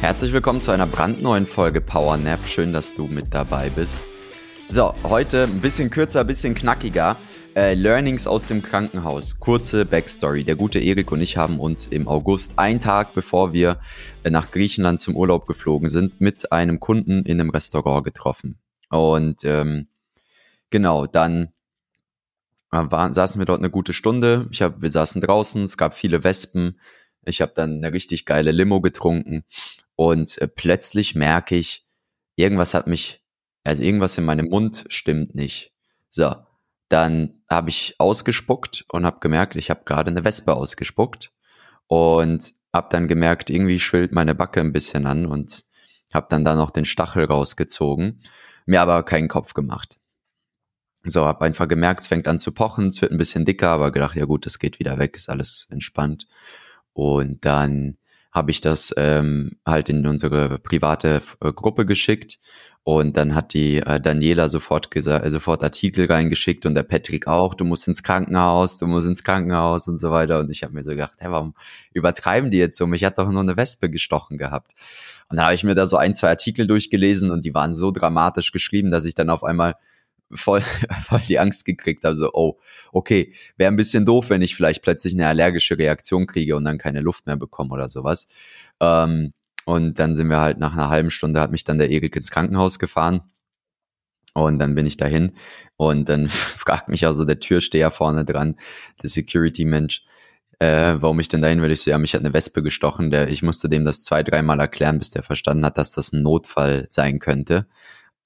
Herzlich willkommen zu einer brandneuen Folge Power Nap. Schön, dass du mit dabei bist. So, heute ein bisschen kürzer, ein bisschen knackiger. Äh, Learnings aus dem Krankenhaus. Kurze Backstory. Der gute Erik und ich haben uns im August, einen Tag bevor wir äh, nach Griechenland zum Urlaub geflogen sind, mit einem Kunden in einem Restaurant getroffen. Und ähm, genau, dann äh, waren, saßen wir dort eine gute Stunde. Ich hab, wir saßen draußen, es gab viele Wespen. Ich habe dann eine richtig geile Limo getrunken und äh, plötzlich merke ich, irgendwas hat mich, also irgendwas in meinem Mund stimmt nicht. So, dann habe ich ausgespuckt und habe gemerkt, ich habe gerade eine Wespe ausgespuckt und habe dann gemerkt, irgendwie schwillt meine Backe ein bisschen an und habe dann da noch den Stachel rausgezogen, mir aber keinen Kopf gemacht. So, habe einfach gemerkt, es fängt an zu pochen, es wird ein bisschen dicker, aber gedacht, ja gut, das geht wieder weg, ist alles entspannt. Und dann habe ich das ähm, halt in unsere private äh, Gruppe geschickt und dann hat die äh, Daniela sofort gesagt, äh, sofort Artikel reingeschickt und der Patrick auch, du musst ins Krankenhaus, du musst ins Krankenhaus und so weiter. Und ich habe mir so gedacht, hä, warum übertreiben die jetzt so? Mich hat doch nur eine Wespe gestochen gehabt. Und dann habe ich mir da so ein, zwei Artikel durchgelesen und die waren so dramatisch geschrieben, dass ich dann auf einmal voll, voll die Angst gekriegt habe, so, oh, okay, wäre ein bisschen doof, wenn ich vielleicht plötzlich eine allergische Reaktion kriege und dann keine Luft mehr bekomme oder sowas. Ähm, und dann sind wir halt nach einer halben Stunde, hat mich dann der Erik ins Krankenhaus gefahren. Und dann bin ich dahin und dann fragt mich also der Türsteher vorne dran, der Security-Mensch, äh, warum ich denn dahin will. Ich so, ja, mich hat eine Wespe gestochen. Der, ich musste dem das zwei, dreimal erklären, bis der verstanden hat, dass das ein Notfall sein könnte.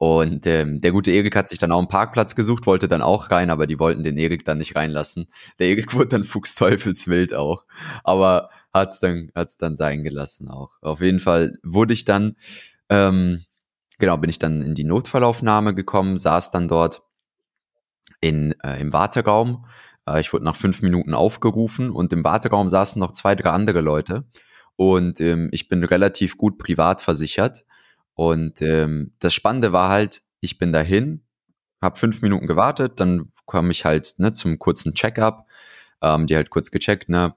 Und ähm, der gute Erik hat sich dann auch einen Parkplatz gesucht, wollte dann auch rein, aber die wollten den Erik dann nicht reinlassen. Der Erik wurde dann fuchsteufelswild auch, aber hat's dann hat's dann sein gelassen auch. Auf jeden Fall wurde ich dann ähm, genau bin ich dann in die Notfallaufnahme gekommen, saß dann dort in äh, im Warteraum. Äh, ich wurde nach fünf Minuten aufgerufen und im Warteraum saßen noch zwei drei andere Leute und ähm, ich bin relativ gut privat versichert und ähm, das Spannende war halt, ich bin dahin, habe fünf Minuten gewartet, dann komme ich halt ne, zum kurzen Check-up, ähm, die halt kurz gecheckt, ne,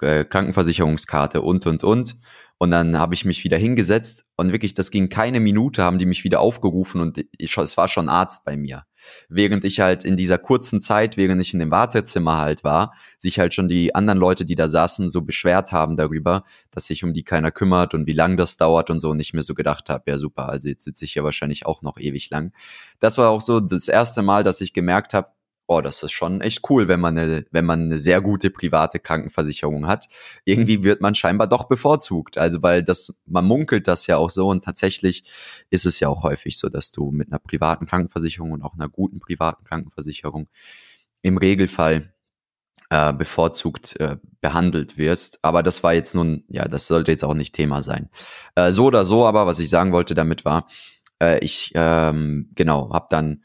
äh, Krankenversicherungskarte und und und. Und dann habe ich mich wieder hingesetzt und wirklich, das ging keine Minute, haben die mich wieder aufgerufen und ich, es war schon Arzt bei mir. Während ich halt in dieser kurzen Zeit, während ich in dem Wartezimmer halt war, sich halt schon die anderen Leute, die da saßen, so beschwert haben darüber, dass sich um die keiner kümmert und wie lang das dauert und so und ich mir so gedacht habe, ja super, also jetzt sitze ich ja wahrscheinlich auch noch ewig lang. Das war auch so das erste Mal, dass ich gemerkt habe, oh, das ist schon echt cool, wenn man eine, wenn man eine sehr gute private Krankenversicherung hat. Irgendwie wird man scheinbar doch bevorzugt. Also, weil das, man munkelt das ja auch so und tatsächlich ist es ja auch häufig so, dass du mit einer privaten Krankenversicherung und auch einer guten privaten Krankenversicherung im Regelfall äh, bevorzugt äh, behandelt wirst. Aber das war jetzt nun, ja, das sollte jetzt auch nicht Thema sein. Äh, so oder so, aber was ich sagen wollte damit war, äh, ich ähm, genau habe dann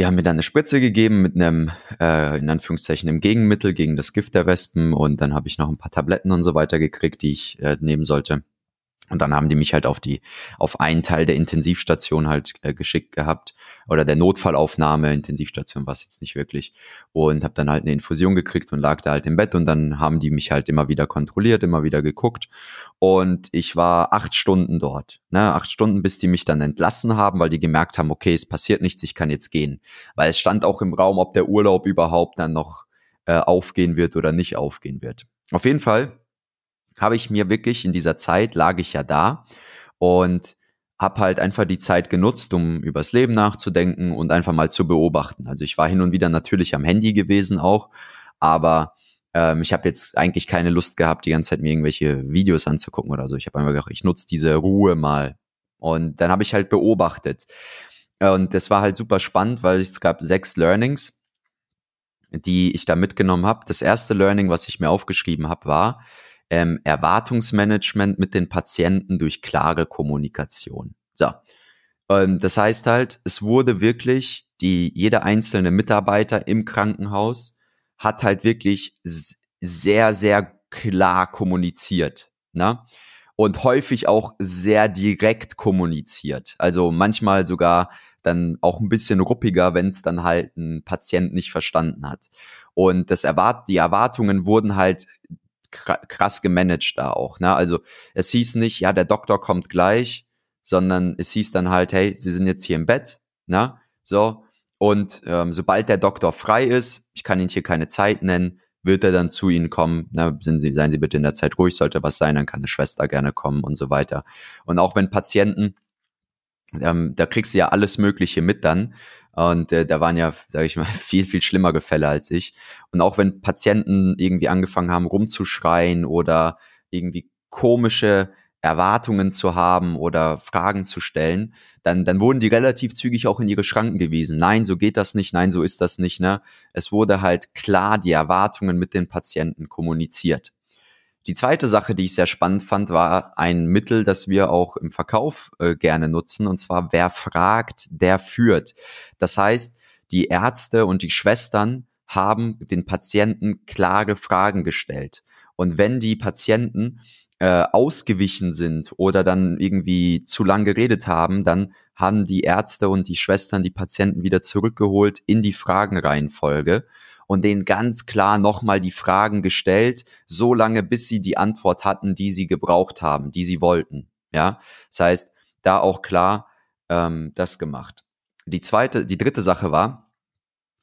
die haben mir dann eine Spritze gegeben mit einem, äh, in Anführungszeichen, einem Gegenmittel gegen das Gift der Wespen und dann habe ich noch ein paar Tabletten und so weiter gekriegt, die ich äh, nehmen sollte. Und dann haben die mich halt auf die, auf einen Teil der Intensivstation halt äh, geschickt gehabt oder der Notfallaufnahme, Intensivstation war es jetzt nicht wirklich. Und habe dann halt eine Infusion gekriegt und lag da halt im Bett und dann haben die mich halt immer wieder kontrolliert, immer wieder geguckt. Und ich war acht Stunden dort, ne, acht Stunden, bis die mich dann entlassen haben, weil die gemerkt haben, okay, es passiert nichts, ich kann jetzt gehen, weil es stand auch im Raum, ob der Urlaub überhaupt dann noch äh, aufgehen wird oder nicht aufgehen wird. Auf jeden Fall habe ich mir wirklich in dieser Zeit lag ich ja da und habe halt einfach die Zeit genutzt, um übers Leben nachzudenken und einfach mal zu beobachten. Also ich war hin und wieder natürlich am Handy gewesen auch, aber ähm, ich habe jetzt eigentlich keine Lust gehabt, die ganze Zeit mir irgendwelche Videos anzugucken oder so. Ich habe einfach gedacht, ich nutze diese Ruhe mal. Und dann habe ich halt beobachtet. Und das war halt super spannend, weil es gab sechs Learnings, die ich da mitgenommen habe. Das erste Learning, was ich mir aufgeschrieben habe, war, ähm, Erwartungsmanagement mit den Patienten durch klare Kommunikation. So. Ähm, das heißt halt, es wurde wirklich die, jeder einzelne Mitarbeiter im Krankenhaus hat halt wirklich sehr, sehr klar kommuniziert. Ne? Und häufig auch sehr direkt kommuniziert. Also manchmal sogar dann auch ein bisschen ruppiger, wenn es dann halt ein Patient nicht verstanden hat. Und das erwart die Erwartungen wurden halt krass gemanagt da auch. Ne? Also es hieß nicht, ja, der Doktor kommt gleich, sondern es hieß dann halt, hey, Sie sind jetzt hier im Bett, ne? So. Und ähm, sobald der Doktor frei ist, ich kann Ihnen hier keine Zeit nennen, wird er dann zu Ihnen kommen. Ne? Sind Sie, seien Sie bitte in der Zeit ruhig, sollte was sein, dann kann eine Schwester gerne kommen und so weiter. Und auch wenn Patienten ähm, da kriegst du ja alles Mögliche mit dann. Und äh, da waren ja, sage ich mal, viel, viel schlimmer Fälle als ich. Und auch wenn Patienten irgendwie angefangen haben, rumzuschreien oder irgendwie komische Erwartungen zu haben oder Fragen zu stellen, dann, dann wurden die relativ zügig auch in ihre Schranken gewiesen. Nein, so geht das nicht, nein, so ist das nicht. Ne? Es wurde halt klar die Erwartungen mit den Patienten kommuniziert. Die zweite Sache, die ich sehr spannend fand, war ein Mittel, das wir auch im Verkauf äh, gerne nutzen, und zwar wer fragt, der führt. Das heißt, die Ärzte und die Schwestern haben den Patienten klare Fragen gestellt. Und wenn die Patienten äh, ausgewichen sind oder dann irgendwie zu lang geredet haben, dann haben die Ärzte und die Schwestern die Patienten wieder zurückgeholt in die Fragenreihenfolge und denen ganz klar nochmal die Fragen gestellt, so lange bis sie die Antwort hatten, die sie gebraucht haben, die sie wollten. Ja, das heißt, da auch klar ähm, das gemacht. Die zweite, die dritte Sache war,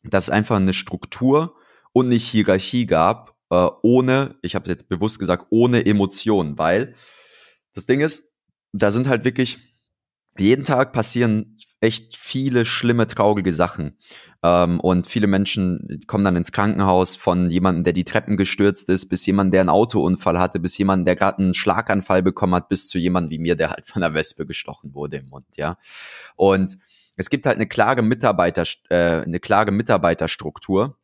dass es einfach eine Struktur und eine Hierarchie gab, äh, ohne, ich habe es jetzt bewusst gesagt, ohne Emotionen, weil das Ding ist, da sind halt wirklich jeden Tag passieren echt viele schlimme, traurige Sachen. Ähm, und viele Menschen kommen dann ins Krankenhaus von jemandem, der die Treppen gestürzt ist, bis jemand, der einen Autounfall hatte, bis jemand, der gerade einen Schlaganfall bekommen hat, bis zu jemandem wie mir, der halt von der Wespe gestochen wurde im Mund, ja. Und es gibt halt eine klare Mitarbeiter, äh, eine klare Mitarbeiterstruktur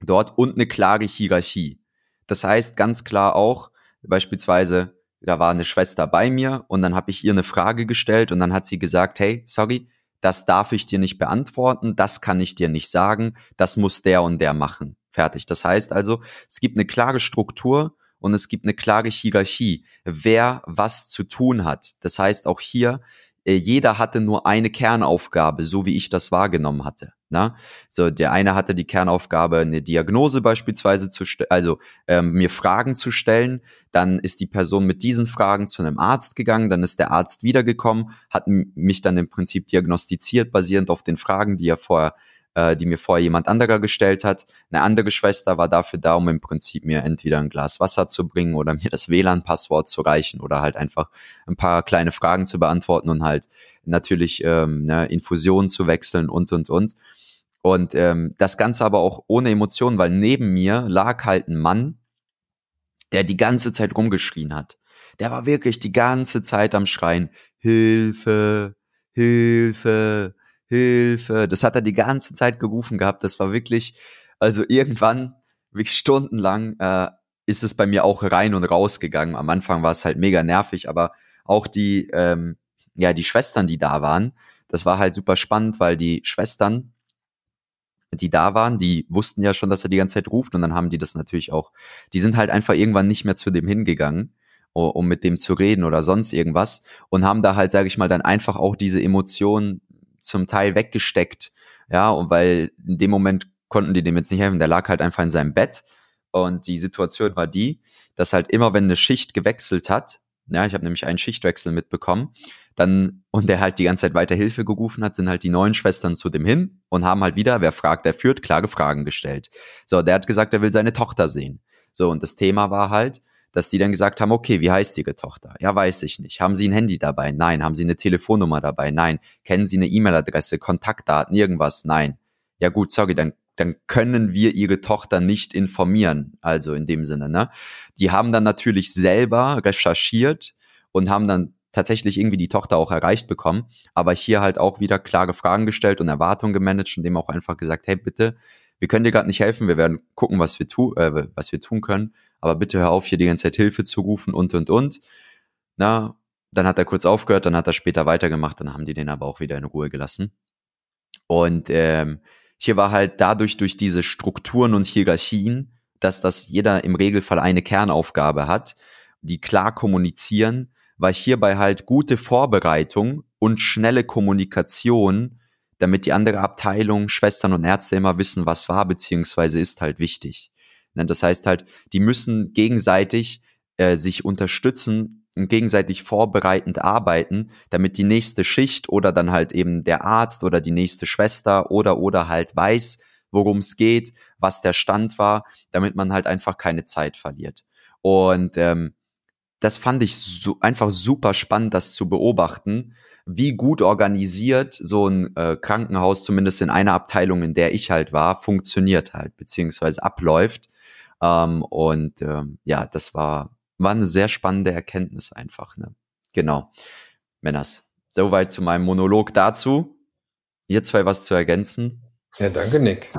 dort und eine klare Hierarchie. Das heißt ganz klar auch, beispielsweise, da war eine Schwester bei mir und dann habe ich ihr eine Frage gestellt und dann hat sie gesagt, hey, sorry, das darf ich dir nicht beantworten, das kann ich dir nicht sagen, das muss der und der machen. Fertig. Das heißt also, es gibt eine klare Struktur und es gibt eine klare Hierarchie, wer was zu tun hat. Das heißt auch hier, äh, jeder hatte nur eine Kernaufgabe, so wie ich das wahrgenommen hatte. Na? So, der eine hatte die Kernaufgabe, eine Diagnose beispielsweise zu stellen, also ähm, mir Fragen zu stellen. Dann ist die Person mit diesen Fragen zu einem Arzt gegangen, dann ist der Arzt wiedergekommen, hat mich dann im Prinzip diagnostiziert, basierend auf den Fragen, die er vorher äh, die mir vorher jemand anderer gestellt hat. Eine andere Schwester war dafür da, um im Prinzip mir entweder ein Glas Wasser zu bringen oder mir das WLAN-Passwort zu reichen oder halt einfach ein paar kleine Fragen zu beantworten und halt natürlich ähm, ne, Infusionen zu wechseln und und und. Und ähm, das Ganze aber auch ohne Emotionen, weil neben mir lag halt ein Mann, der die ganze Zeit rumgeschrien hat. Der war wirklich die ganze Zeit am Schreien. Hilfe, Hilfe, Hilfe. Das hat er die ganze Zeit gerufen gehabt. Das war wirklich, also irgendwann, wirklich stundenlang, äh, ist es bei mir auch rein und raus gegangen. Am Anfang war es halt mega nervig, aber auch die, ähm, ja, die Schwestern, die da waren, das war halt super spannend, weil die Schwestern, die da waren, die wussten ja schon, dass er die ganze Zeit ruft und dann haben die das natürlich auch, die sind halt einfach irgendwann nicht mehr zu dem hingegangen, um mit dem zu reden oder sonst irgendwas und haben da halt, sage ich mal, dann einfach auch diese Emotionen zum Teil weggesteckt. Ja, und weil in dem Moment konnten die dem jetzt nicht helfen. Der lag halt einfach in seinem Bett. Und die Situation war die, dass halt immer, wenn eine Schicht gewechselt hat, ja, ich habe nämlich einen Schichtwechsel mitbekommen, dann, und der halt die ganze Zeit weiter Hilfe gerufen hat, sind halt die neuen Schwestern zu dem hin und haben halt wieder, wer fragt, der führt, klare Fragen gestellt. So, der hat gesagt, er will seine Tochter sehen. So, und das Thema war halt, dass die dann gesagt haben, okay, wie heißt Ihre Tochter? Ja, weiß ich nicht. Haben Sie ein Handy dabei? Nein. Haben Sie eine Telefonnummer dabei? Nein. Kennen Sie eine E-Mail-Adresse, Kontaktdaten, irgendwas? Nein. Ja gut, sorry, dann dann können wir ihre Tochter nicht informieren. Also in dem Sinne, ne? Die haben dann natürlich selber recherchiert und haben dann tatsächlich irgendwie die Tochter auch erreicht bekommen, aber hier halt auch wieder klare Fragen gestellt und Erwartungen gemanagt und dem auch einfach gesagt, hey, bitte, wir können dir gerade nicht helfen, wir werden gucken, was wir, tu äh, was wir tun können, aber bitte hör auf, hier die ganze Zeit Hilfe zu rufen und, und, und. Na, Dann hat er kurz aufgehört, dann hat er später weitergemacht, dann haben die den aber auch wieder in Ruhe gelassen. Und ähm, hier war halt dadurch durch diese Strukturen und Hierarchien, dass das jeder im Regelfall eine Kernaufgabe hat, die klar kommunizieren, war hierbei halt gute Vorbereitung und schnelle Kommunikation, damit die andere Abteilung, Schwestern und Ärzte immer wissen, was war beziehungsweise ist halt wichtig. Ne, das heißt halt, die müssen gegenseitig äh, sich unterstützen gegenseitig vorbereitend arbeiten, damit die nächste Schicht oder dann halt eben der Arzt oder die nächste Schwester oder oder halt weiß, worum es geht, was der Stand war, damit man halt einfach keine Zeit verliert. Und ähm, das fand ich so, einfach super spannend, das zu beobachten, wie gut organisiert so ein äh, Krankenhaus, zumindest in einer Abteilung, in der ich halt war, funktioniert halt, beziehungsweise abläuft. Ähm, und ähm, ja, das war, war eine sehr spannende Erkenntnis einfach. Ne? Genau. Männers, soweit zu meinem Monolog dazu. Ihr zwei was zu ergänzen? Ja, danke, Nick.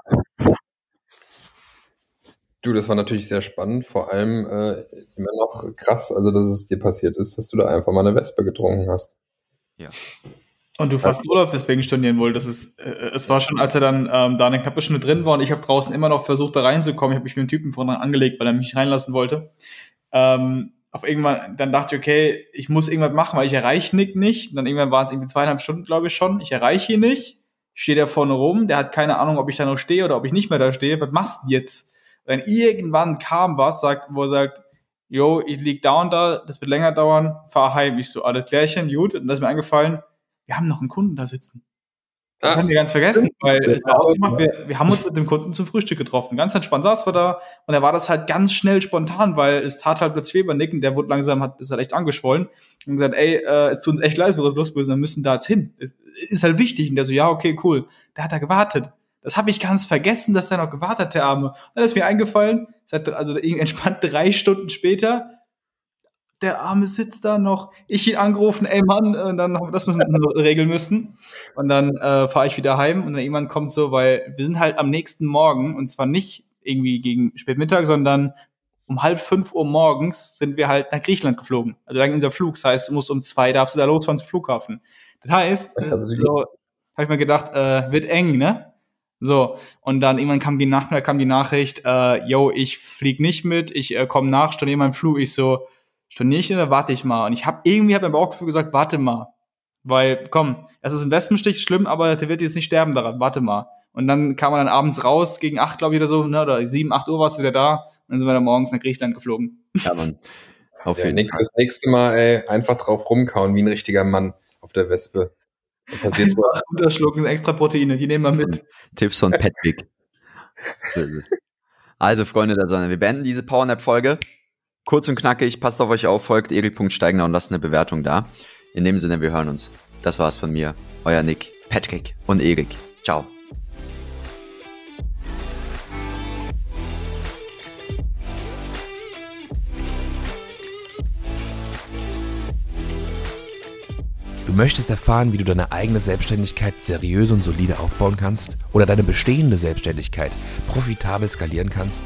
Du, das war natürlich sehr spannend, vor allem äh, immer noch krass, also dass es dir passiert ist, dass du da einfach mal eine Wespe getrunken hast. Ja. Und du fast Urlaub deswegen stornieren wolltest. Es, äh, es war schon, als er dann ähm, da eine knappe Stunde drin war und ich habe draußen immer noch versucht, da reinzukommen. Ich habe mich mit dem Typen vorne angelegt, weil er mich reinlassen wollte. Ähm, auf irgendwann, dann dachte ich, okay, ich muss irgendwas machen, weil ich erreiche Nick nicht. Und dann irgendwann waren es irgendwie zweieinhalb Stunden, glaube ich schon. Ich erreiche ihn nicht. Ich stehe da vorne rum, der hat keine Ahnung, ob ich da noch stehe oder ob ich nicht mehr da stehe. Was machst du jetzt? Wenn irgendwann kam was, sagt, wo er sagt, yo, ich lieg da und da, das wird länger dauern, fahr heim. Ich so, alles klärchen, gut. Und das ist mir eingefallen, wir haben noch einen Kunden da sitzen. Das ah, haben wir ganz vergessen, weil es war ausgemacht, wir, wir haben uns mit dem Kunden zum Frühstück getroffen. Ganz entspannt saß wir da und da war das halt ganz schnell spontan, weil es tat halt plötzlich weh bei Nicken, der wurde langsam, hat, ist halt echt angeschwollen und gesagt, ey, äh, es tut uns echt leid, wir was los müssen, wir müssen da jetzt hin. Es ist halt wichtig. Und der so, ja, okay, cool. Da hat er gewartet. Das habe ich ganz vergessen, dass der noch gewartet, hat, der Arme. Und dann ist mir eingefallen, seit, also entspannt drei Stunden später, der Arme sitzt da noch, ich ihn angerufen, ey Mann, und dann das müssen wir regeln müssen. Und dann äh, fahre ich wieder heim und dann irgendwann kommt so, weil wir sind halt am nächsten Morgen und zwar nicht irgendwie gegen Spätmittag, sondern um halb fünf Uhr morgens sind wir halt nach Griechenland geflogen. Also dann unser Flug. Das heißt, du musst um zwei, darfst du da losfahren zum Flughafen. Das heißt, also so habe ich mir gedacht, äh, wird eng, ne? So, und dann irgendwann kam die, Nach kam die Nachricht, äh, yo, ich flieg nicht mit, ich äh, komme nach, storniere meinen Flug. Ich so, storniere ich oder warte ich mal? Und ich habe irgendwie hab mein Bauchgefühl gesagt, warte mal. Weil, komm, es ist ein Wespenstich, schlimm, aber der wird jetzt nicht sterben daran, warte mal. Und dann kam man dann abends raus, gegen acht, glaube ich, oder so, ne, oder sieben, acht Uhr warst du wieder da. Und dann sind wir dann morgens nach Griechenland geflogen. Ja, Mann. Auf ja, Nick, fürs nächste Mal, ey, einfach drauf rumkauen, wie ein richtiger Mann auf der Wespe. Passiert was. Unterschlucken, extra Proteine, die nehmen wir mit. Tipps von Patrick. also, Freunde der Sonne, wir beenden diese Powernap-Folge. Kurz und knackig, passt auf euch auf, folgt Erik.steigner und lasst eine Bewertung da. In dem Sinne, wir hören uns. Das war's von mir, euer Nick, Patrick und Erik. Ciao. möchtest erfahren, wie du deine eigene Selbstständigkeit seriös und solide aufbauen kannst oder deine bestehende Selbstständigkeit profitabel skalieren kannst,